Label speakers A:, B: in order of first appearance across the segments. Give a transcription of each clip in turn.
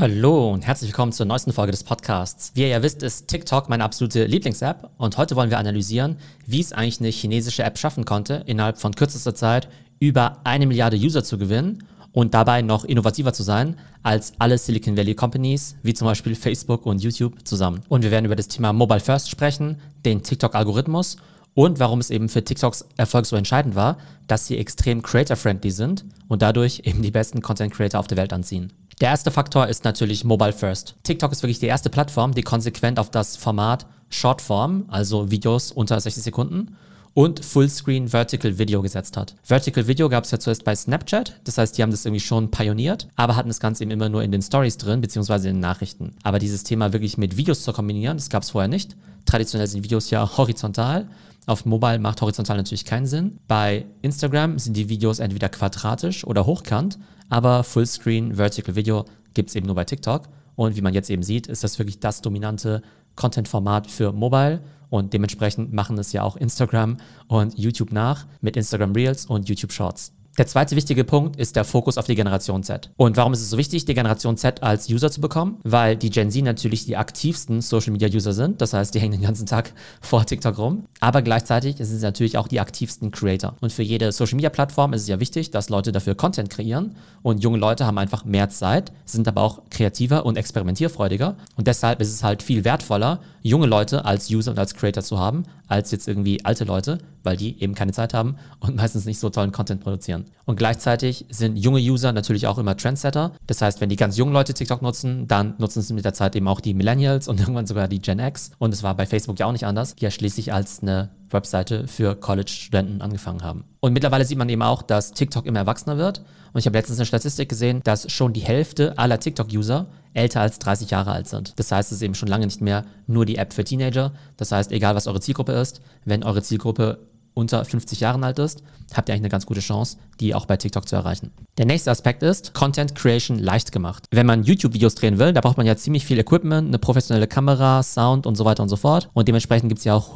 A: Hallo und herzlich willkommen zur neuesten Folge des Podcasts. Wie ihr ja wisst, ist TikTok meine absolute Lieblings-App und heute wollen wir analysieren, wie es eigentlich eine chinesische App schaffen konnte, innerhalb von kürzester Zeit über eine Milliarde User zu gewinnen und dabei noch innovativer zu sein als alle Silicon Valley Companies, wie zum Beispiel Facebook und YouTube zusammen. Und wir werden über das Thema Mobile First sprechen, den TikTok-Algorithmus und warum es eben für TikToks Erfolg so entscheidend war, dass sie extrem creator-friendly sind und dadurch eben die besten Content-Creator auf der Welt anziehen. Der erste Faktor ist natürlich Mobile First. TikTok ist wirklich die erste Plattform, die konsequent auf das Format Shortform, also Videos unter 60 Sekunden, und Fullscreen Vertical Video gesetzt hat. Vertical Video gab es ja zuerst bei Snapchat, das heißt, die haben das irgendwie schon pioniert, aber hatten das Ganze eben immer nur in den Stories drin, beziehungsweise in den Nachrichten. Aber dieses Thema wirklich mit Videos zu kombinieren, das gab es vorher nicht. Traditionell sind Videos ja horizontal. Auf Mobile macht horizontal natürlich keinen Sinn. Bei Instagram sind die Videos entweder quadratisch oder hochkant aber Fullscreen Vertical Video gibt es eben nur bei TikTok. Und wie man jetzt eben sieht, ist das wirklich das dominante Content-Format für Mobile. Und dementsprechend machen es ja auch Instagram und YouTube nach mit Instagram Reels und YouTube Shorts. Der zweite wichtige Punkt ist der Fokus auf die Generation Z. Und warum ist es so wichtig, die Generation Z als User zu bekommen? Weil die Gen Z natürlich die aktivsten Social Media User sind. Das heißt, die hängen den ganzen Tag vor TikTok rum. Aber gleichzeitig sind sie natürlich auch die aktivsten Creator. Und für jede Social Media Plattform ist es ja wichtig, dass Leute dafür Content kreieren. Und junge Leute haben einfach mehr Zeit, sind aber auch kreativer und experimentierfreudiger. Und deshalb ist es halt viel wertvoller, junge Leute als User und als Creator zu haben, als jetzt irgendwie alte Leute, weil die eben keine Zeit haben und meistens nicht so tollen Content produzieren. Und gleichzeitig sind junge User natürlich auch immer Trendsetter. Das heißt, wenn die ganz jungen Leute TikTok nutzen, dann nutzen es mit der Zeit eben auch die Millennials und irgendwann sogar die Gen X. Und es war bei Facebook ja auch nicht anders, die ja schließlich als eine Webseite für College-Studenten angefangen haben. Und mittlerweile sieht man eben auch, dass TikTok immer erwachsener wird. Und ich habe letztens eine Statistik gesehen, dass schon die Hälfte aller TikTok-User älter als 30 Jahre alt sind. Das heißt, es ist eben schon lange nicht mehr nur die App für Teenager. Das heißt, egal was eure Zielgruppe ist, wenn eure Zielgruppe unter 50 Jahren alt ist, habt ihr eigentlich eine ganz gute Chance, die auch bei TikTok zu erreichen. Der nächste Aspekt ist Content Creation leicht gemacht. Wenn man YouTube-Videos drehen will, da braucht man ja ziemlich viel Equipment, eine professionelle Kamera, Sound und so weiter und so fort. Und dementsprechend gibt es ja auch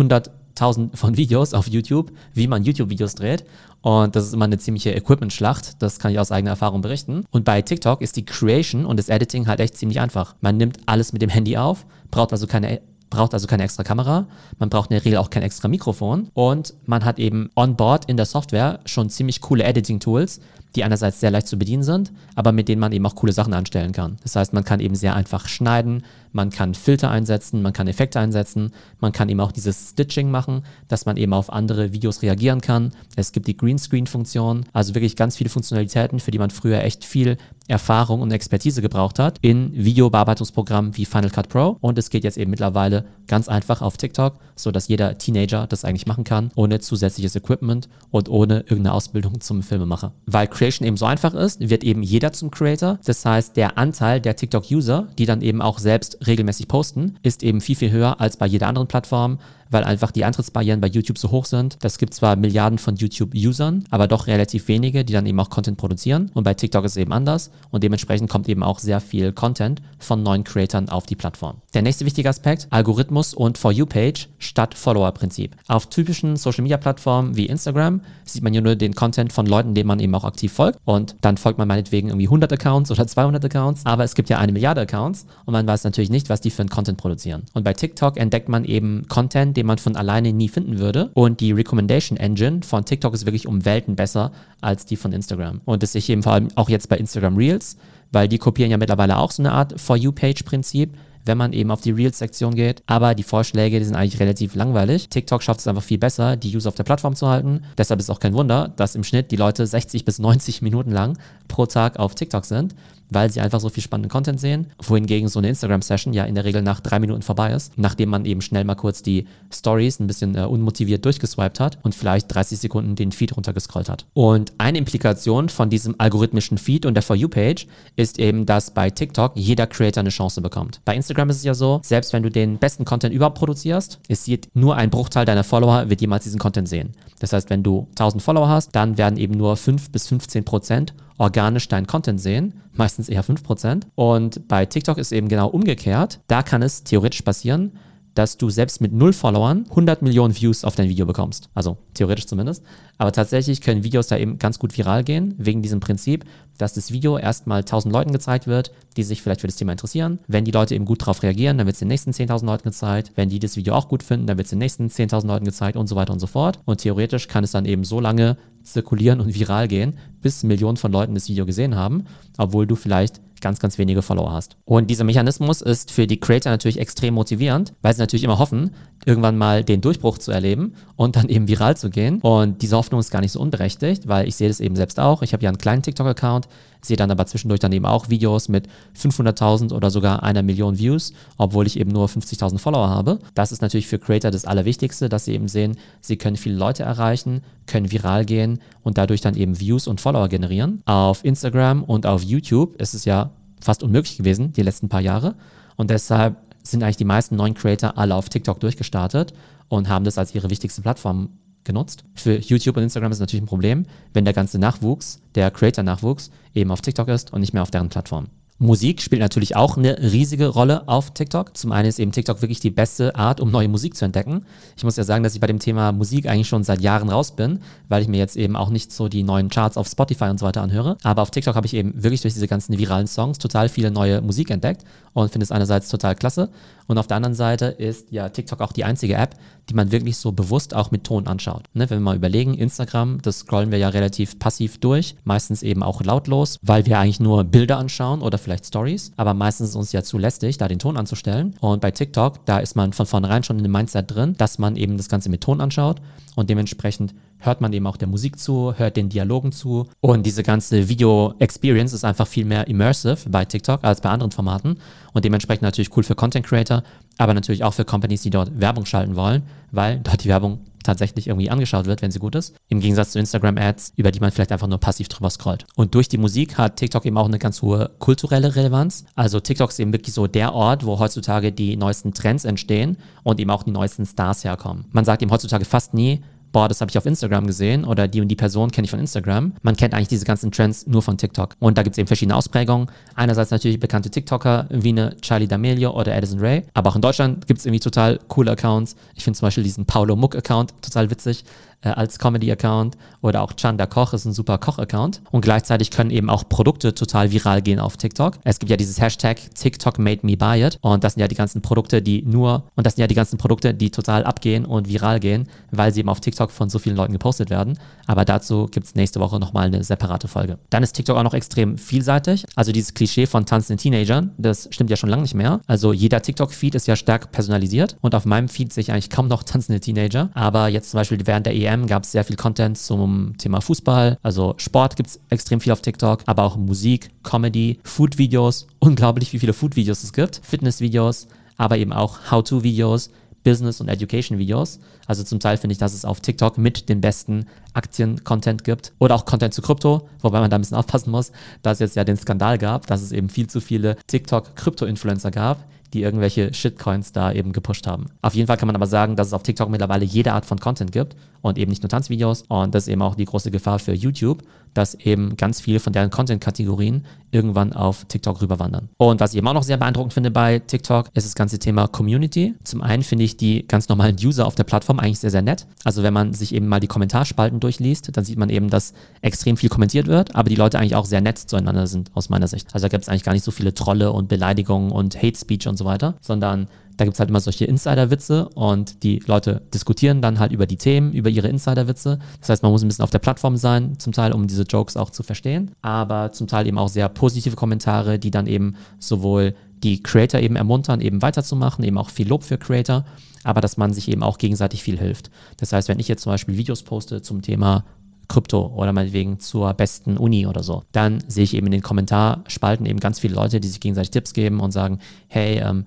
A: 100.000 von Videos auf YouTube, wie man YouTube-Videos dreht. Und das ist immer eine ziemliche Equipment-Schlacht. Das kann ich aus eigener Erfahrung berichten. Und bei TikTok ist die Creation und das Editing halt echt ziemlich einfach. Man nimmt alles mit dem Handy auf, braucht also keine braucht also keine extra Kamera, man braucht in der Regel auch kein extra Mikrofon und man hat eben on board in der Software schon ziemlich coole Editing-Tools, die einerseits sehr leicht zu bedienen sind, aber mit denen man eben auch coole Sachen anstellen kann. Das heißt, man kann eben sehr einfach schneiden, man kann Filter einsetzen, man kann Effekte einsetzen, man kann eben auch dieses Stitching machen, dass man eben auf andere Videos reagieren kann. Es gibt die Greenscreen-Funktion, also wirklich ganz viele Funktionalitäten, für die man früher echt viel Erfahrung und Expertise gebraucht hat in Videobearbeitungsprogrammen wie Final Cut Pro. Und es geht jetzt eben mittlerweile ganz einfach auf TikTok, sodass jeder Teenager das eigentlich machen kann, ohne zusätzliches Equipment und ohne irgendeine Ausbildung zum Filmemacher. Weil Creation eben so einfach ist, wird eben jeder zum Creator. Das heißt, der Anteil der TikTok-User, die dann eben auch selbst regelmäßig posten, ist eben viel, viel höher als bei jeder anderen Plattform weil einfach die Eintrittsbarrieren bei YouTube so hoch sind. Das gibt zwar Milliarden von YouTube-Usern, aber doch relativ wenige, die dann eben auch Content produzieren. Und bei TikTok ist es eben anders und dementsprechend kommt eben auch sehr viel Content von neuen Creatoren auf die Plattform. Der nächste wichtige Aspekt, Algorithmus und For You-Page statt Follower-Prinzip. Auf typischen Social-Media-Plattformen wie Instagram sieht man ja nur den Content von Leuten, denen man eben auch aktiv folgt und dann folgt man meinetwegen irgendwie 100 Accounts oder 200 Accounts, aber es gibt ja eine Milliarde Accounts und man weiß natürlich nicht, was die für einen Content produzieren. Und bei TikTok entdeckt man eben Content, den man von alleine nie finden würde. Und die Recommendation Engine von TikTok ist wirklich um Welten besser als die von Instagram. Und das sehe ich eben vor allem auch jetzt bei Instagram Reels, weil die kopieren ja mittlerweile auch so eine Art For You-Page-Prinzip wenn man eben auf die Reels-Sektion geht. Aber die Vorschläge, die sind eigentlich relativ langweilig. TikTok schafft es einfach viel besser, die User auf der Plattform zu halten. Deshalb ist auch kein Wunder, dass im Schnitt die Leute 60 bis 90 Minuten lang pro Tag auf TikTok sind weil sie einfach so viel spannenden Content sehen, wohingegen so eine Instagram-Session ja in der Regel nach drei Minuten vorbei ist, nachdem man eben schnell mal kurz die Stories ein bisschen äh, unmotiviert durchgeswiped hat und vielleicht 30 Sekunden den Feed runtergescrollt hat. Und eine Implikation von diesem algorithmischen Feed und der For You-Page ist eben, dass bei TikTok jeder Creator eine Chance bekommt. Bei Instagram ist es ja so, selbst wenn du den besten Content überhaupt produzierst, es sieht nur ein Bruchteil deiner Follower wird jemals diesen Content sehen. Das heißt, wenn du 1000 Follower hast, dann werden eben nur 5 bis 15 Prozent organisch deinen Content sehen, meistens eher 5%. Und bei TikTok ist eben genau umgekehrt. Da kann es theoretisch passieren, dass du selbst mit null Followern 100 Millionen Views auf dein Video bekommst. Also theoretisch zumindest. Aber tatsächlich können Videos da eben ganz gut viral gehen, wegen diesem Prinzip, dass das Video erstmal 1000 Leuten gezeigt wird, die sich vielleicht für das Thema interessieren. Wenn die Leute eben gut darauf reagieren, dann wird es den nächsten 10.000 Leuten gezeigt. Wenn die das Video auch gut finden, dann wird es den nächsten 10.000 Leuten gezeigt und so weiter und so fort. Und theoretisch kann es dann eben so lange zirkulieren und viral gehen, bis Millionen von Leuten das Video gesehen haben, obwohl du vielleicht ganz, ganz wenige Follower hast. Und dieser Mechanismus ist für die Creator natürlich extrem motivierend, weil sie natürlich immer hoffen, irgendwann mal den Durchbruch zu erleben und dann eben viral zu gehen. Und diese Hoffnung ist gar nicht so unberechtigt, weil ich sehe das eben selbst auch. Ich habe ja einen kleinen TikTok-Account, sehe dann aber zwischendurch dann eben auch Videos mit 500.000 oder sogar einer Million Views, obwohl ich eben nur 50.000 Follower habe. Das ist natürlich für Creator das Allerwichtigste, dass sie eben sehen, sie können viele Leute erreichen, können viral gehen und dadurch dann eben Views und Follower generieren. Auf Instagram und auf YouTube ist es ja fast unmöglich gewesen, die letzten paar Jahre. Und deshalb sind eigentlich die meisten neuen Creator alle auf TikTok durchgestartet und haben das als ihre wichtigste Plattform genutzt. Für YouTube und Instagram ist es natürlich ein Problem, wenn der ganze Nachwuchs, der Creator-Nachwuchs, eben auf TikTok ist und nicht mehr auf deren Plattform. Musik spielt natürlich auch eine riesige Rolle auf TikTok. Zum einen ist eben TikTok wirklich die beste Art, um neue Musik zu entdecken. Ich muss ja sagen, dass ich bei dem Thema Musik eigentlich schon seit Jahren raus bin, weil ich mir jetzt eben auch nicht so die neuen Charts auf Spotify und so weiter anhöre. Aber auf TikTok habe ich eben wirklich durch diese ganzen viralen Songs total viele neue Musik entdeckt und finde es einerseits total klasse. Und auf der anderen Seite ist ja TikTok auch die einzige App, die man wirklich so bewusst auch mit Ton anschaut. Ne, wenn wir mal überlegen, Instagram, das scrollen wir ja relativ passiv durch, meistens eben auch lautlos, weil wir eigentlich nur Bilder anschauen oder vielleicht Stories, aber meistens ist uns ja zu lästig, da den Ton anzustellen. Und bei TikTok, da ist man von vornherein schon in dem Mindset drin, dass man eben das Ganze mit Ton anschaut und dementsprechend hört man eben auch der Musik zu, hört den Dialogen zu und diese ganze Video-Experience ist einfach viel mehr immersive bei TikTok als bei anderen Formaten und dementsprechend natürlich cool für Content Creator, aber natürlich auch für Companies, die dort Werbung schalten wollen, weil dort die Werbung tatsächlich irgendwie angeschaut wird, wenn sie gut ist. Im Gegensatz zu Instagram-Ads, über die man vielleicht einfach nur passiv drüber scrollt. Und durch die Musik hat TikTok eben auch eine ganz hohe kulturelle Relevanz. Also TikTok ist eben wirklich so der Ort, wo heutzutage die neuesten Trends entstehen und eben auch die neuesten Stars herkommen. Man sagt eben heutzutage fast nie, boah, das habe ich auf Instagram gesehen oder die und die Person kenne ich von Instagram. Man kennt eigentlich diese ganzen Trends nur von TikTok. Und da gibt es eben verschiedene Ausprägungen. Einerseits natürlich bekannte TikToker wie eine Charlie D'Amelio oder Addison Ray. Aber auch in Deutschland gibt es irgendwie total coole Accounts. Ich finde zum Beispiel diesen Paulo Muck-Account total witzig äh, als Comedy-Account oder auch Chanda Koch ist ein super Koch-Account. Und gleichzeitig können eben auch Produkte total viral gehen auf TikTok. Es gibt ja dieses Hashtag TikTok made me buy it. Und das sind ja die ganzen Produkte, die nur, und das sind ja die ganzen Produkte, die total abgehen und viral gehen, weil sie eben auf TikTok von so vielen Leuten gepostet werden. Aber dazu gibt es nächste Woche nochmal eine separate Folge. Dann ist TikTok auch noch extrem vielseitig. Also dieses Klischee von tanzenden Teenagern, das stimmt ja schon lange nicht mehr. Also jeder TikTok-Feed ist ja stark personalisiert. Und auf meinem Feed sehe ich eigentlich kaum noch tanzende Teenager. Aber jetzt zum Beispiel während der EM WM gab es sehr viel Content zum Thema Fußball. Also Sport gibt es extrem viel auf TikTok, aber auch Musik, Comedy, Food-Videos. Unglaublich, wie viele Food-Videos es gibt. Fitness-Videos, aber eben auch How-To-Videos. Business- und Education-Videos. Also zum Teil finde ich, dass es auf TikTok mit den besten Aktien-Content gibt oder auch Content zu Krypto, wobei man da ein bisschen aufpassen muss, dass es jetzt ja den Skandal gab, dass es eben viel zu viele TikTok-Krypto-Influencer gab, die irgendwelche Shitcoins da eben gepusht haben. Auf jeden Fall kann man aber sagen, dass es auf TikTok mittlerweile jede Art von Content gibt und eben nicht nur Tanzvideos. Und das ist eben auch die große Gefahr für YouTube, dass eben ganz viel von deren Content-Kategorien irgendwann auf TikTok rüberwandern. Und was ich eben auch noch sehr beeindruckend finde bei TikTok, ist das ganze Thema Community. Zum einen finde ich die ganz normalen User auf der Plattform eigentlich sehr, sehr nett. Also wenn man sich eben mal die Kommentarspalten durchliest, dann sieht man eben, dass extrem viel kommentiert wird, aber die Leute eigentlich auch sehr nett zueinander sind, aus meiner Sicht. Also da gibt es eigentlich gar nicht so viele Trolle und Beleidigungen und Hate Speech und so weiter, sondern da gibt es halt immer solche Insider-Witze und die Leute diskutieren dann halt über die Themen, über ihre Insider-Witze. Das heißt, man muss ein bisschen auf der Plattform sein, zum Teil, um diese Jokes auch zu verstehen, aber zum Teil eben auch sehr positive Kommentare, die dann eben sowohl die Creator eben ermuntern, eben weiterzumachen, eben auch viel Lob für Creator, aber dass man sich eben auch gegenseitig viel hilft. Das heißt, wenn ich jetzt zum Beispiel Videos poste zum Thema Krypto oder meinetwegen zur besten Uni oder so. Dann sehe ich eben in den Kommentarspalten eben ganz viele Leute, die sich gegenseitig Tipps geben und sagen, hey, ähm,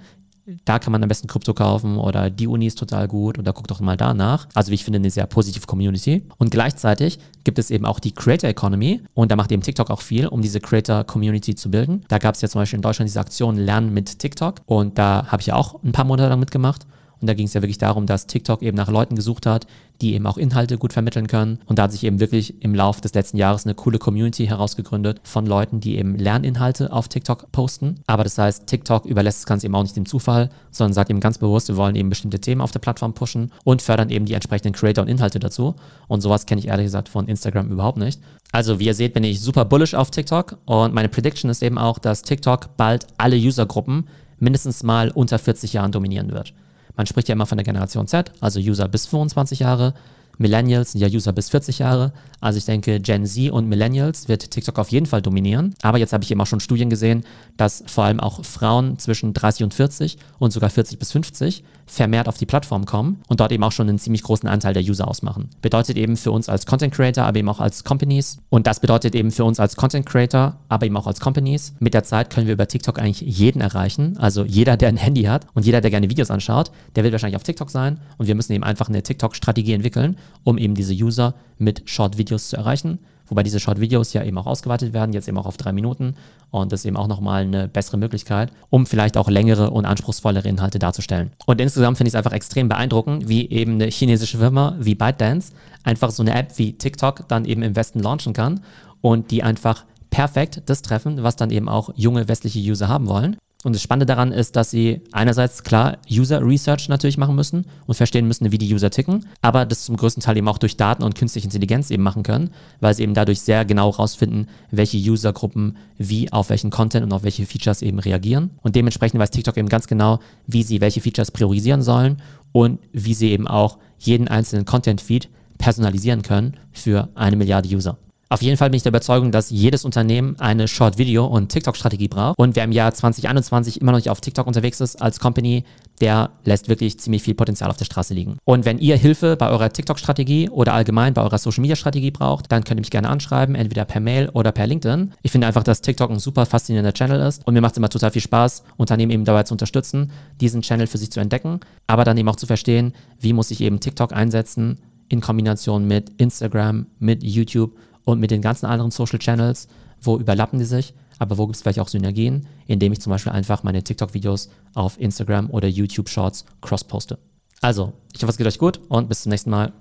A: da kann man am besten Krypto kaufen oder die Uni ist total gut oder guck doch mal danach. Also wie ich finde, eine sehr positive Community. Und gleichzeitig gibt es eben auch die Creator Economy und da macht eben TikTok auch viel, um diese Creator Community zu bilden. Da gab es ja zum Beispiel in Deutschland diese Aktion Lernen mit TikTok und da habe ich ja auch ein paar Monate lang mitgemacht. Und da ging es ja wirklich darum, dass TikTok eben nach Leuten gesucht hat, die eben auch Inhalte gut vermitteln können. Und da hat sich eben wirklich im Laufe des letzten Jahres eine coole Community herausgegründet von Leuten, die eben Lerninhalte auf TikTok posten. Aber das heißt, TikTok überlässt das Ganze eben auch nicht dem Zufall, sondern sagt eben ganz bewusst, wir wollen eben bestimmte Themen auf der Plattform pushen und fördern eben die entsprechenden Creator und Inhalte dazu. Und sowas kenne ich ehrlich gesagt von Instagram überhaupt nicht. Also wie ihr seht, bin ich super bullish auf TikTok und meine Prediction ist eben auch, dass TikTok bald alle Usergruppen mindestens mal unter 40 Jahren dominieren wird. Man spricht ja immer von der Generation Z, also User bis 25 Jahre. Millennials sind ja User bis 40 Jahre. Also ich denke, Gen Z und Millennials wird TikTok auf jeden Fall dominieren. Aber jetzt habe ich eben auch schon Studien gesehen, dass vor allem auch Frauen zwischen 30 und 40 und sogar 40 bis 50 vermehrt auf die Plattform kommen und dort eben auch schon einen ziemlich großen Anteil der User ausmachen. Bedeutet eben für uns als Content Creator, aber eben auch als Companies. Und das bedeutet eben für uns als Content Creator, aber eben auch als Companies. Mit der Zeit können wir über TikTok eigentlich jeden erreichen. Also jeder, der ein Handy hat und jeder, der gerne Videos anschaut, der wird wahrscheinlich auf TikTok sein. Und wir müssen eben einfach eine TikTok-Strategie entwickeln, um eben diese User mit Short-Videos zu erreichen. Wobei diese Short-Videos ja eben auch ausgeweitet werden, jetzt eben auch auf drei Minuten. Und das ist eben auch nochmal eine bessere Möglichkeit, um vielleicht auch längere und anspruchsvollere Inhalte darzustellen. Und insgesamt finde ich es einfach extrem beeindruckend, wie eben eine chinesische Firma wie ByteDance einfach so eine App wie TikTok dann eben im Westen launchen kann und die einfach perfekt das treffen, was dann eben auch junge westliche User haben wollen. Und das Spannende daran ist, dass sie einerseits klar User Research natürlich machen müssen und verstehen müssen, wie die User ticken, aber das zum größten Teil eben auch durch Daten und künstliche Intelligenz eben machen können, weil sie eben dadurch sehr genau herausfinden, welche Usergruppen wie auf welchen Content und auf welche Features eben reagieren. Und dementsprechend weiß TikTok eben ganz genau, wie sie welche Features priorisieren sollen und wie sie eben auch jeden einzelnen Content-Feed personalisieren können für eine Milliarde User. Auf jeden Fall bin ich der Überzeugung, dass jedes Unternehmen eine Short-Video- und TikTok-Strategie braucht. Und wer im Jahr 2021 immer noch nicht auf TikTok unterwegs ist als Company, der lässt wirklich ziemlich viel Potenzial auf der Straße liegen. Und wenn ihr Hilfe bei eurer TikTok-Strategie oder allgemein bei eurer Social-Media-Strategie braucht, dann könnt ihr mich gerne anschreiben, entweder per Mail oder per LinkedIn. Ich finde einfach, dass TikTok ein super faszinierender Channel ist und mir macht es immer total viel Spaß, Unternehmen eben dabei zu unterstützen, diesen Channel für sich zu entdecken, aber dann eben auch zu verstehen, wie muss ich eben TikTok einsetzen in Kombination mit Instagram, mit YouTube und mit den ganzen anderen Social Channels, wo überlappen die sich, aber wo gibt es vielleicht auch Synergien, indem ich zum Beispiel einfach meine TikTok-Videos auf Instagram oder YouTube Shorts cross poste. Also, ich hoffe, es geht euch gut und bis zum nächsten Mal.